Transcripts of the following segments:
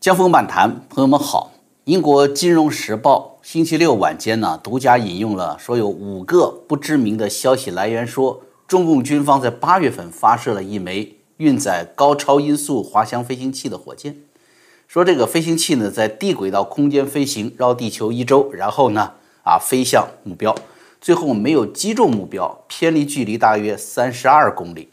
江峰漫谈，朋友们好。英国《金融时报》星期六晚间呢，独家引用了说有五个不知名的消息来源说，中共军方在八月份发射了一枚运载高超音速滑翔飞行器的火箭，说这个飞行器呢在低轨道空间飞行，绕地球一周，然后呢啊飞向目标，最后没有击中目标，偏离距离大约三十二公里。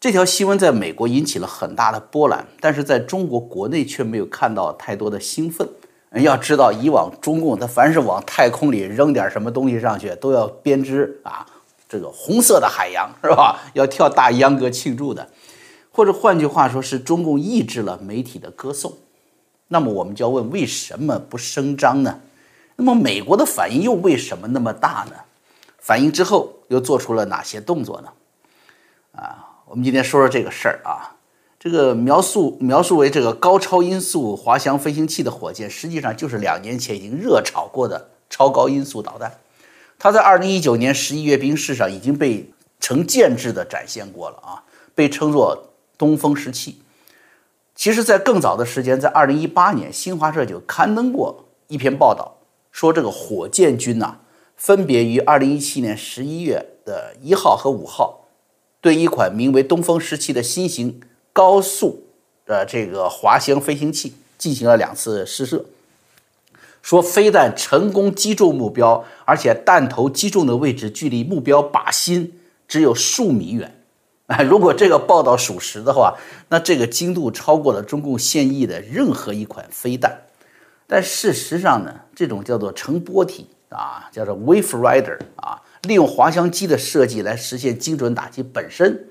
这条新闻在美国引起了很大的波澜，但是在中国国内却没有看到太多的兴奋。要知道，以往中共他凡是往太空里扔点什么东西上去，都要编织啊，这个红色的海洋是吧？要跳大秧歌庆祝的，或者换句话说，是中共抑制了媒体的歌颂。那么我们就要问，为什么不声张呢？那么美国的反应又为什么那么大呢？反应之后又做出了哪些动作呢？啊，我们今天说说这个事儿啊。这个描述描述为这个高超音速滑翔飞行器的火箭，实际上就是两年前已经热炒过的超高音速导弹。它在二零一九年十一阅兵式上已经被成建制的展现过了啊，被称作东风十七。其实，在更早的时间，在二零一八年，新华社就刊登过一篇报道，说这个火箭军呐，分别于二零一七年十一月的一号和五号，对一款名为东风十七的新型。高速的这个滑翔飞行器进行了两次试射，说飞弹成功击中目标，而且弹头击中的位置距离目标靶心只有数米远。哎，如果这个报道属实的话，那这个精度超过了中共现役的任何一款飞弹。但事实上呢，这种叫做成波体啊，叫做 Wave Rider 啊，利用滑翔机的设计来实现精准打击本身。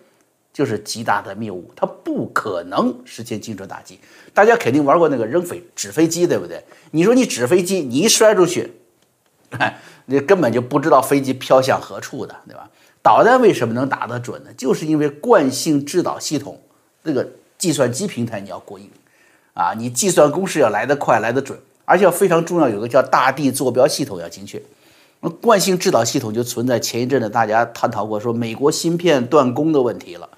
就是极大的谬误，它不可能实现精准打击。大家肯定玩过那个扔飞纸飞机，对不对？你说你纸飞机，你一摔出去，你根本就不知道飞机飘向何处的，对吧？导弹为什么能打得准呢？就是因为惯性制导系统这个计算机平台你要过硬啊，你计算公式要来得快、来得准，而且要非常重要，有个叫大地坐标系统要精确。那惯性制导系统就存在前一阵子大家探讨过，说美国芯片断供的问题了。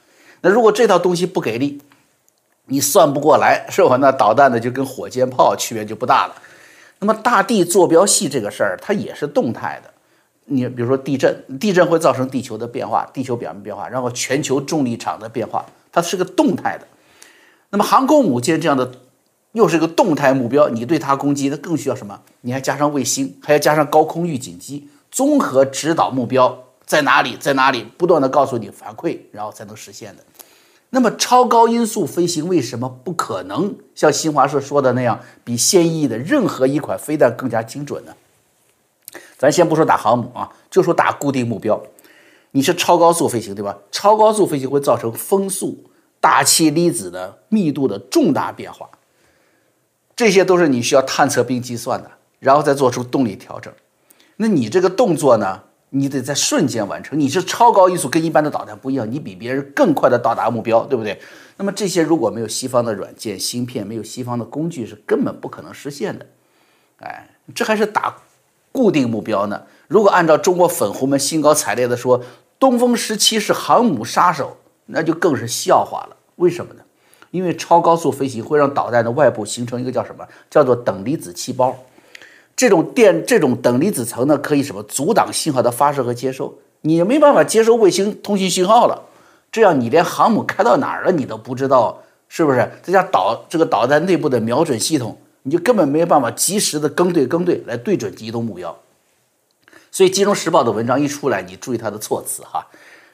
那如果这套东西不给力，你算不过来是吧？那导弹呢就跟火箭炮区别就不大了。那么大地坐标系这个事儿，它也是动态的。你比如说地震，地震会造成地球的变化，地球表面变化，然后全球重力场的变化，它是个动态的。那么航空母舰这样的又是一个动态目标，你对它攻击，那更需要什么？你还加上卫星，还要加上高空预警机，综合指导目标在哪里，在哪里，不断的告诉你反馈，然后才能实现的。那么超高音速飞行为什么不可能像新华社说的那样，比现役的任何一款飞弹更加精准呢？咱先不说打航母啊，就说打固定目标，你是超高速飞行，对吧？超高速飞行会造成风速、大气粒子的密度的重大变化，这些都是你需要探测并计算的，然后再做出动力调整。那你这个动作呢？你得在瞬间完成，你是超高音速，跟一般的导弹不一样，你比别人更快的到达目标，对不对？那么这些如果没有西方的软件、芯片，没有西方的工具，是根本不可能实现的。哎，这还是打固定目标呢。如果按照中国粉红们兴高采烈的说，东风十七是航母杀手，那就更是笑话了。为什么呢？因为超高速飞行会让导弹的外部形成一个叫什么？叫做等离子气包。这种电这种等离子层呢，可以什么阻挡信号的发射和接收，你没办法接收卫星通信信号了。这样你连航母开到哪儿了你都不知道，是不是？再加导这个导弹内部的瞄准系统，你就根本没有办法及时的跟对跟对来对准移动目标。所以《金融时报》的文章一出来，你注意它的措辞哈，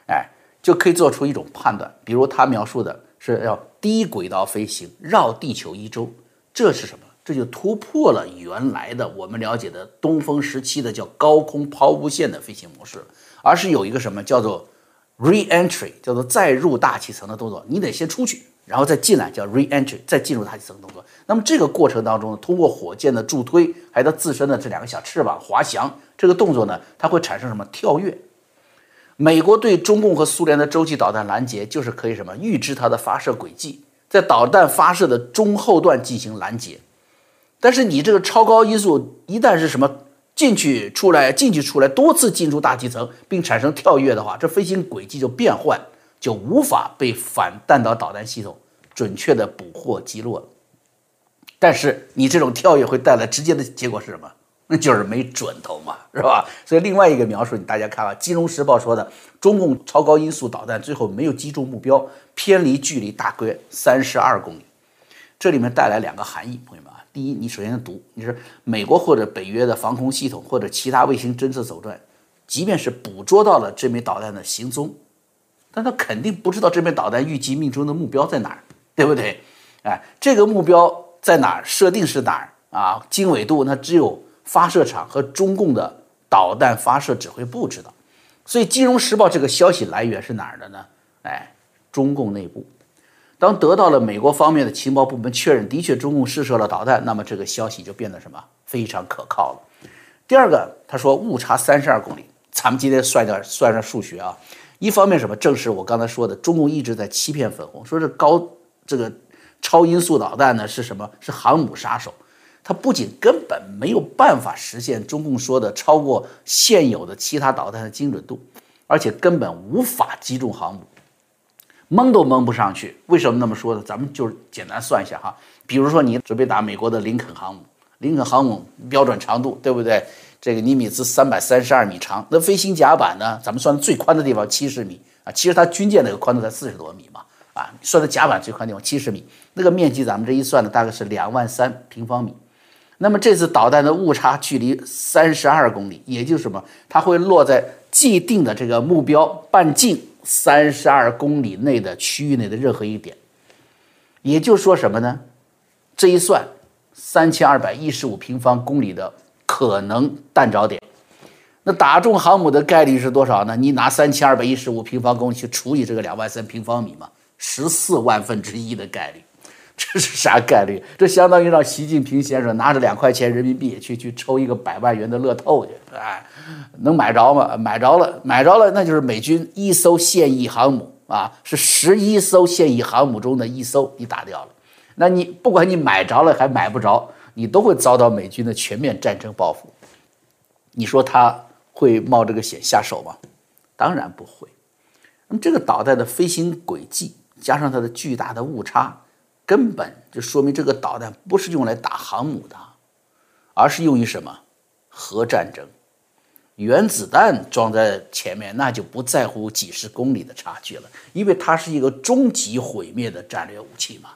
哎，就可以做出一种判断。比如他描述的是要低轨道飞行，绕地球一周，这是什么？这就突破了原来的我们了解的东风时期的叫高空抛物线的飞行模式，而是有一个什么叫做 re-entry，叫做再入大气层的动作。你得先出去，然后再进来，叫 re-entry，再进入大气层动作。那么这个过程当中，通过火箭的助推，还有它自身的这两个小翅膀滑翔，这个动作呢，它会产生什么跳跃？美国对中共和苏联的洲际导弹拦截，就是可以什么预知它的发射轨迹，在导弹发射的中后段进行拦截。但是你这个超高音速一旦是什么进去出来进去出来多次进入大气层并产生跳跃的话，这飞行轨迹就变换，就无法被反弹道导弹系统准确的捕获击落了。但是你这种跳跃会带来直接的结果是什么？那就是没准头嘛，是吧？所以另外一个描述，你大家看啊，《金融时报》说的，中共超高音速导弹最后没有击中目标，偏离距离大约三十二公里。这里面带来两个含义，朋友们啊，第一，你首先读，你是美国或者北约的防空系统或者其他卫星侦测手段，即便是捕捉到了这枚导弹的行踪，但他肯定不知道这枚导弹预计命中的目标在哪儿，对不对？哎，这个目标在哪儿？设定是哪儿啊？经纬度那只有。发射场和中共的导弹发射指挥部知道，所以《金融时报》这个消息来源是哪儿的呢？哎，中共内部。当得到了美国方面的情报部门确认，的确中共试射了导弹，那么这个消息就变得什么非常可靠了。第二个，他说误差三十二公里，咱们今天算点算算数学啊。一方面什么，正是我刚才说的，中共一直在欺骗粉红，说这高这个超音速导弹呢是什么？是航母杀手。它不仅根本没有办法实现中共说的超过现有的其他导弹的精准度，而且根本无法击中航母，蒙都蒙不上去。为什么那么说呢？咱们就是简单算一下哈，比如说你准备打美国的林肯航母，林肯航母标准长度对不对？这个尼米兹三百三十二米长，那飞行甲板呢？咱们算最宽的地方七十米啊，其实它军舰那个宽度才四十多米嘛啊，算的甲板最宽地方七十米，那个面积咱们这一算呢，大概是两万三平方米。那么这次导弹的误差距离三十二公里，也就是什么？它会落在既定的这个目标半径三十二公里内的区域内的任何一点。也就是说什么呢？这一算，三千二百一十五平方公里的可能弹着点，那打中航母的概率是多少呢？你拿三千二百一十五平方公里去除以这个两万三平方米嘛，十四万分之一的概率。这是啥概率？这相当于让习近平先生拿着两块钱人民币去去抽一个百万元的乐透去，哎，能买着吗？买着了，买着了，那就是美军一艘现役航母啊，是十一艘现役航母中的一艘，你打掉了。那你不管你买着了还买不着，你都会遭到美军的全面战争报复。你说他会冒这个险下手吗？当然不会。那么这个导弹的飞行轨迹加上它的巨大的误差。根本就说明这个导弹不是用来打航母的，而是用于什么？核战争。原子弹装在前面，那就不在乎几十公里的差距了，因为它是一个终极毁灭的战略武器嘛。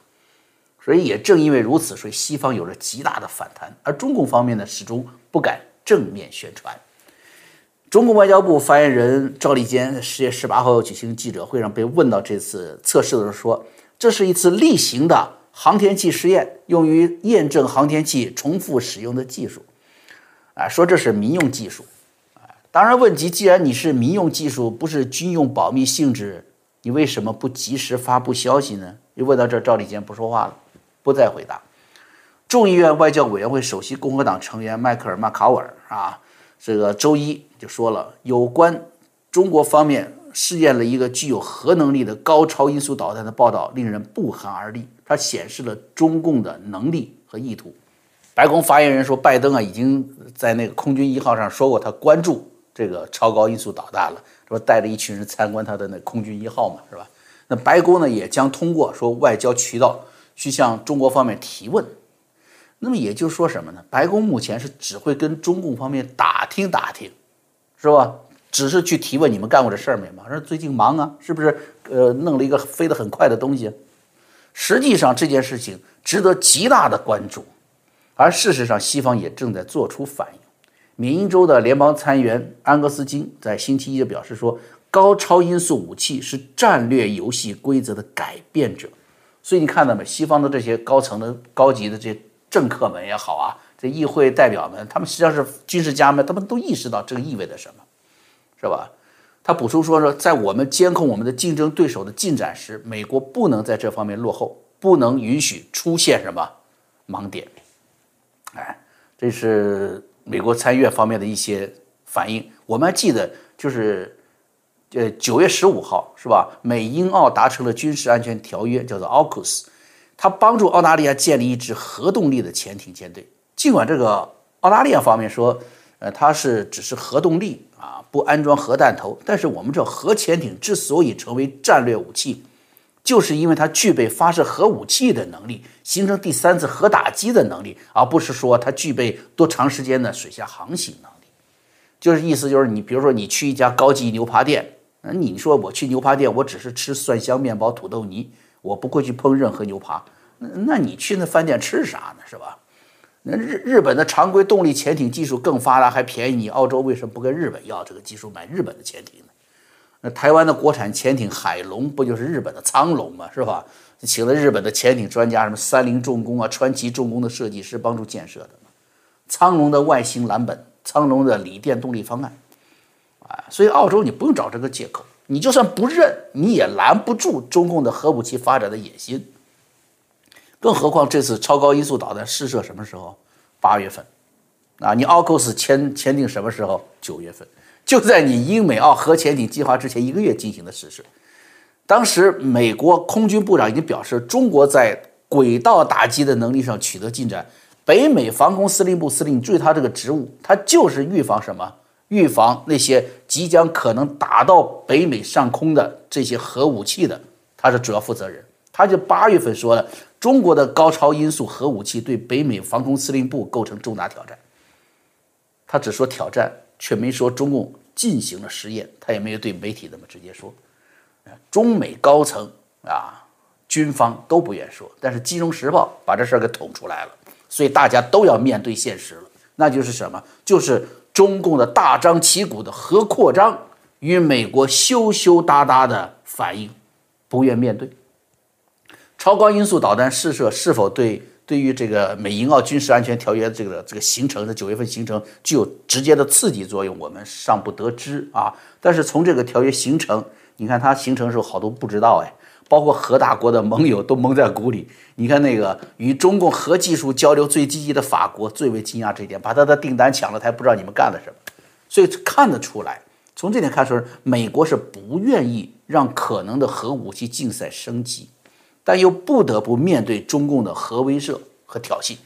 所以也正因为如此，所以西方有着极大的反弹，而中共方面呢，始终不敢正面宣传。中国外交部发言人赵立坚十月十八号举行记者会上被问到这次测试的时候说。这是一次例行的航天器试验，用于验证航天器重复使用的技术。啊，说这是民用技术。啊，当然问题，既然你是民用技术，不是军用保密性质，你为什么不及时发布消息呢？又问到这，赵立坚不说话了，不再回答。众议院外交委员会首席共和党成员迈克尔·马卡尔啊，这个周一就说了，有关中国方面。试验了一个具有核能力的高超音速导弹的报道令人不寒而栗，它显示了中共的能力和意图。白宫发言人说，拜登啊已经在那个空军一号上说过，他关注这个超高音速导弹了，说带着一群人参观他的那空军一号嘛，是吧？那白宫呢也将通过说外交渠道去向中国方面提问。那么也就是说什么呢？白宫目前是只会跟中共方面打听打听，是吧？只是去提问你们干过这事儿没吗？说最近忙啊，是不是？呃，弄了一个飞得很快的东西。实际上这件事情值得极大的关注，而事实上西方也正在做出反应。缅因州的联邦参议员安格斯金在星期一就表示说，高超音速武器是战略游戏规则的改变者。所以你看到没？西方的这些高层的高级的这些政客们也好啊，这议会代表们，他们实际上是军事家们，他们都意识到这个意味着什么。是吧？他补充说说，在我们监控我们的竞争对手的进展时，美国不能在这方面落后，不能允许出现什么盲点。哎，这是美国参议院方面的一些反应。我们还记得，就是呃九月十五号是吧？美英澳达成了军事安全条约，叫做 AUKUS，它帮助澳大利亚建立一支核动力的潜艇舰队。尽管这个澳大利亚方面说，呃，它是只是核动力啊。不安装核弹头，但是我们知道核潜艇之所以成为战略武器，就是因为它具备发射核武器的能力，形成第三次核打击的能力，而不是说它具备多长时间的水下航行能力。就是意思就是你比如说你去一家高级牛扒店，那你说我去牛扒店，我只是吃蒜香面包、土豆泥，我不会去碰任何牛扒，那那你去那饭店吃啥呢？是吧？那日日本的常规动力潜艇技术更发达还便宜，你澳洲为什么不跟日本要这个技术买日本的潜艇呢？那台湾的国产潜艇海龙不就是日本的苍龙吗？是吧？请了日本的潜艇专家，什么三菱重工啊、川崎重工的设计师帮助建设的。苍龙的外形蓝本，苍龙的锂电动力方案，啊，所以澳洲你不用找这个借口，你就算不认，你也拦不住中共的核武器发展的野心。更何况这次超高音速导弹试射什么时候？八月份，啊，你奥克斯签签订什么时候？九月份，就在你英美澳核潜艇计划之前一个月进行的试射。当时美国空军部长已经表示，中国在轨道打击的能力上取得进展。北美防空司令部司令，注意他这个职务，他就是预防什么？预防那些即将可能打到北美上空的这些核武器的，他是主要负责人。他就八月份说了。中国的高超音速核武器对北美防空司令部构成重大挑战。他只说挑战，却没说中共进行了实验，他也没有对媒体那么直接说。中美高层啊，军方都不愿说，但是《金融时报》把这事儿给捅出来了，所以大家都要面对现实了，那就是什么？就是中共的大张旗鼓的核扩张与美国羞羞答答的反应，不愿面对。超高音速导弹试射是否对对于这个美英澳军事安全条约这个这个形成的九月份形成具有直接的刺激作用，我们尚不得知啊。但是从这个条约形成，你看它形成的时候好多不知道哎，包括核大国的盟友都蒙在鼓里。你看那个与中共核技术交流最积极的法国最为惊讶这一点，把他的订单抢了，他还不知道你们干了什么。所以看得出来，从这点看出来，美国是不愿意让可能的核武器竞赛升级。但又不得不面对中共的核威慑和挑衅。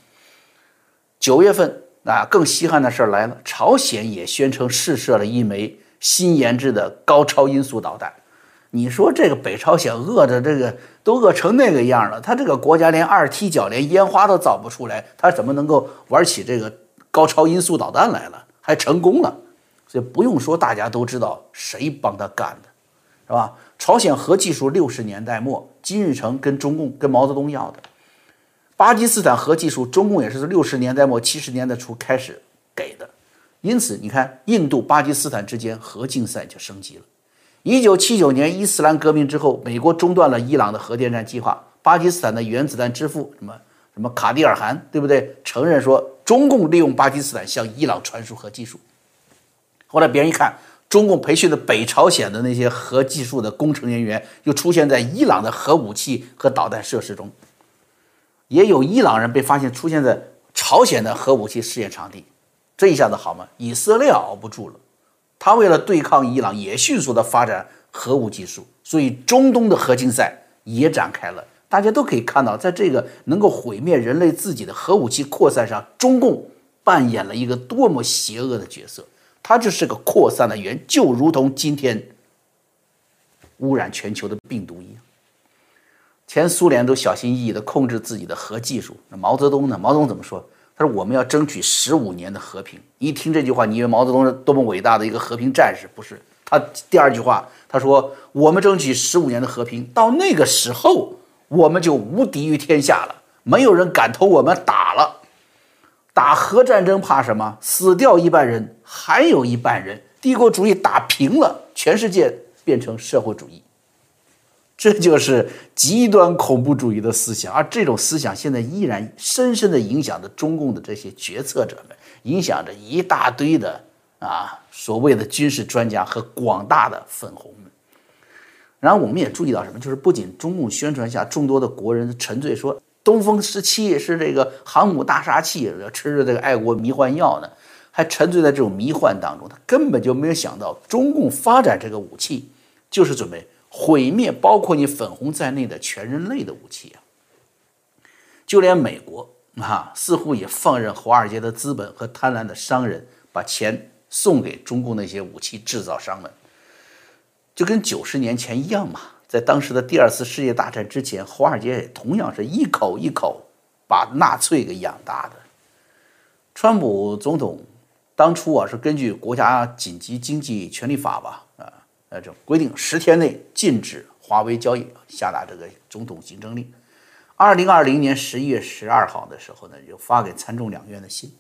九月份啊，更稀罕的事儿来了，朝鲜也宣称试射了一枚新研制的高超音速导弹。你说这个北朝鲜饿的这个都饿成那个样了，他这个国家连二踢脚、连烟花都造不出来，他怎么能够玩起这个高超音速导弹来了？还成功了，所以不用说，大家都知道谁帮他干的，是吧？朝鲜核技术六十年代末，金日成跟中共跟毛泽东要的；巴基斯坦核技术，中共也是六十年代末七十年代初开始给的。因此，你看，印度、巴基斯坦之间核竞赛就升级了。一九七九年伊斯兰革命之后，美国中断了伊朗的核电站计划，巴基斯坦的原子弹之父什么什么卡蒂尔汗，对不对？承认说中共利用巴基斯坦向伊朗传输核技术。后来别人一看。中共培训的北朝鲜的那些核技术的工程人员，又出现在伊朗的核武器和导弹设施中，也有伊朗人被发现出现在朝鲜的核武器试验场地，这一下子好吗？以色列熬不住了，他为了对抗伊朗，也迅速的发展核武技术，所以中东的核竞赛也展开了。大家都可以看到，在这个能够毁灭人类自己的核武器扩散上，中共扮演了一个多么邪恶的角色。它就是个扩散的源，就如同今天污染全球的病毒一样。前苏联都小心翼翼地控制自己的核技术，那毛泽东呢？毛泽东怎么说？他说：“我们要争取十五年的和平。”一听这句话，你以为毛泽东是多么伟大的一个和平战士？不是。他第二句话，他说：“我们争取十五年的和平，到那个时候，我们就无敌于天下了，没有人敢同我们打了。”打核战争怕什么？死掉一半人，还有一半人，帝国主义打平了，全世界变成社会主义。这就是极端恐怖主义的思想，而这种思想现在依然深深地影响着中共的这些决策者们，影响着一大堆的啊所谓的军事专家和广大的粉红们。然后我们也注意到什么？就是不仅中共宣传下众多的国人沉醉说。东风十七是这个航母大杀器，吃着这个爱国迷幻药呢，还沉醉在这种迷幻当中。他根本就没有想到，中共发展这个武器，就是准备毁灭包括你粉红在内的全人类的武器啊！就连美国啊，似乎也放任华尔街的资本和贪婪的商人把钱送给中共那些武器制造商们，就跟九十年前一样嘛。在当时的第二次世界大战之前，华尔街也同样是一口一口把纳粹给养大的。川普总统当初啊是根据国家紧急经济权利法吧，啊，呃，这规定十天内禁止华为交易，下达这个总统行政令。二零二零年十一月十二号的时候呢，就发给参众两院的信，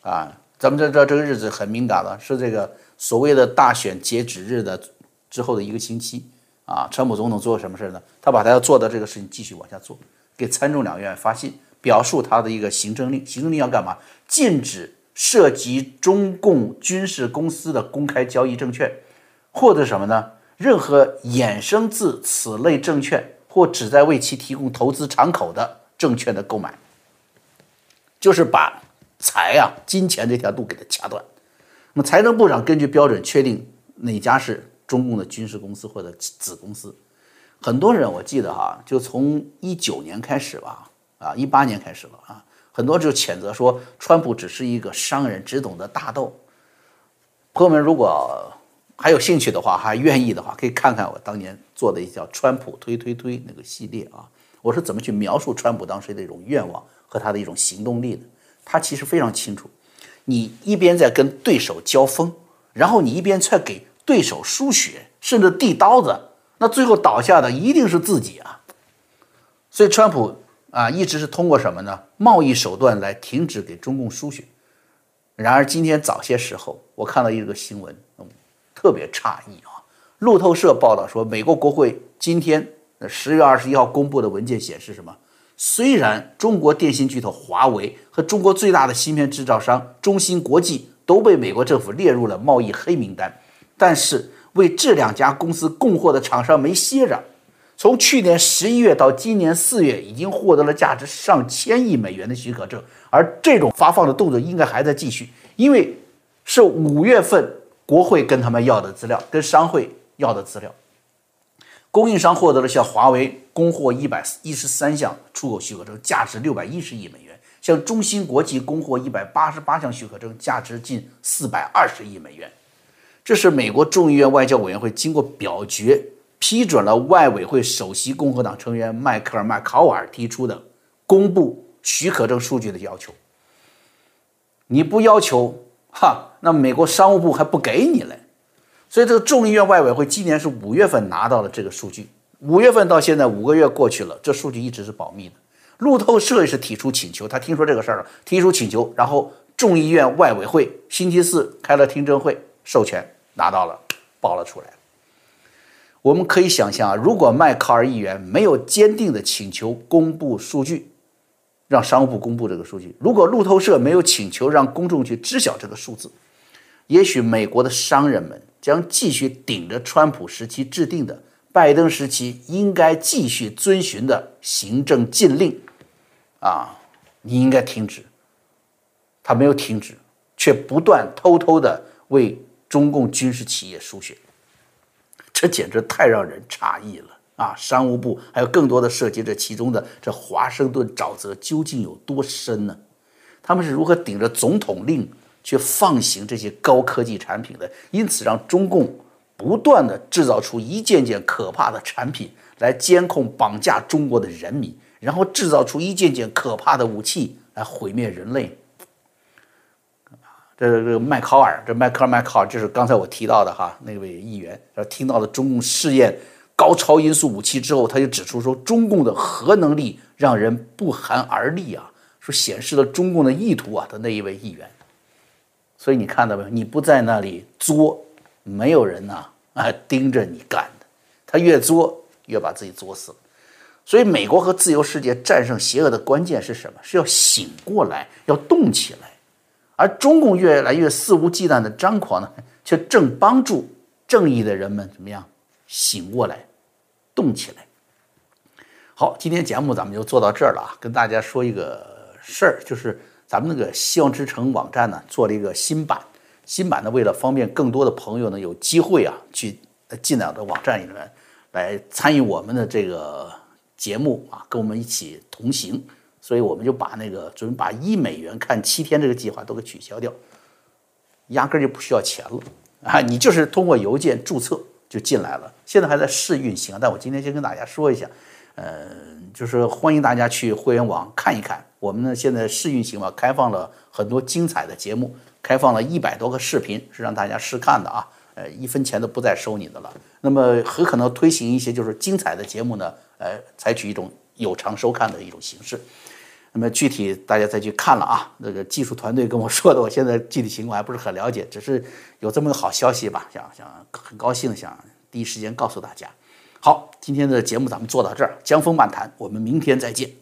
啊，咱们这这这个日子很敏感了，是这个所谓的大选截止日的之后的一个星期，啊，川普总统做了什么事呢？他把他要做的这个事情继续往下做，给参众两院发信。表述他的一个行政令，行政令要干嘛？禁止涉及中共军事公司的公开交易证券，或者什么呢？任何衍生自此类证券或旨在为其提供投资敞口的证券的购买，就是把财啊金钱这条路给它掐断。那么财政部长根据标准确定哪家是中共的军事公司或者子公司。很多人我记得哈，就从一九年开始吧。啊，一八年开始了啊，很多就谴责说，川普只是一个商人，只懂得大豆。朋友们，如果还有兴趣的话，还愿意的话，可以看看我当年做的一叫“川普推推推”那个系列啊，我是怎么去描述川普当时的一种愿望和他的一种行动力的。他其实非常清楚，你一边在跟对手交锋，然后你一边在给对手输血，甚至递刀子，那最后倒下的一定是自己啊。所以，川普。啊，一直是通过什么呢？贸易手段来停止给中共输血。然而今天早些时候，我看到一个新闻，嗯，特别诧异啊。路透社报道说，美国国会今天十月二十一号公布的文件显示，什么？虽然中国电信巨头华为和中国最大的芯片制造商中芯国际都被美国政府列入了贸易黑名单，但是为这两家公司供货的厂商没歇着。从去年十一月到今年四月，已经获得了价值上千亿美元的许可证，而这种发放的动作应该还在继续，因为是五月份国会跟他们要的资料，跟商会要的资料。供应商获得了向华为供货一百一十三项出口许可证，价值六百一十亿美元；向中芯国际供货一百八十八项许可证，价值近四百二十亿美元。这是美国众议院外交委员会经过表决。批准了外委会首席共和党成员迈克尔·麦考尔提出的公布许可证数据的要求。你不要求，哈，那美国商务部还不给你嘞。所以这个众议院外委会今年是五月份拿到了这个数据，五月份到现在五个月过去了，这数据一直是保密的。路透社也是提出请求，他听说这个事儿了，提出请求，然后众议院外委会星期四开了听证会，授权拿到了，报了出来。我们可以想象啊，如果迈考尔议员没有坚定的请求公布数据，让商务部公布这个数据；如果路透社没有请求让公众去知晓这个数字，也许美国的商人们将继续顶着川普时期制定的拜登时期应该继续遵循的行政禁令，啊，你应该停止。他没有停止，却不断偷偷的为中共军事企业输血。这简直太让人诧异了啊！商务部还有更多的涉及这其中的这华盛顿沼泽究竟有多深呢？他们是如何顶着总统令去放行这些高科技产品的？因此让中共不断的制造出一件件可怕的产品来监控、绑架中国的人民，然后制造出一件件可怕的武器来毁灭人类。这这个麦考尔，这迈克尔麦考尔就是刚才我提到的哈那位议员，听到了中共试验高超音速武器之后，他就指出说，中共的核能力让人不寒而栗啊，说显示了中共的意图啊的那一位议员。所以你看到没有？你不在那里作，没有人呐啊盯着你干的。他越作越把自己作死。所以美国和自由世界战胜邪恶的关键是什么？是要醒过来，要动起来。而中共越来越肆无忌惮的张狂呢，却正帮助正义的人们怎么样醒过来、动起来。好，今天节目咱们就做到这儿了啊！跟大家说一个事儿，就是咱们那个希望之城网站呢做了一个新版，新版呢为了方便更多的朋友呢有机会啊去进到的网站里面来参与我们的这个节目啊，跟我们一起同行。所以我们就把那个准把一美元看七天这个计划都给取消掉，压根就不需要钱了啊！你就是通过邮件注册就进来了，现在还在试运行。但我今天先跟大家说一下，呃，就是欢迎大家去会员网看一看。我们呢现在试运行嘛，开放了很多精彩的节目，开放了一百多个视频，是让大家试看的啊。呃，一分钱都不再收你的了。那么很可能推行一些就是精彩的节目呢，呃，采取一种有偿收看的一种形式。那么具体大家再去看了啊，那个技术团队跟我说的，我现在具体情况还不是很了解，只是有这么个好消息吧，想想很高兴，想第一时间告诉大家。好，今天的节目咱们做到这儿，江峰漫谈，我们明天再见。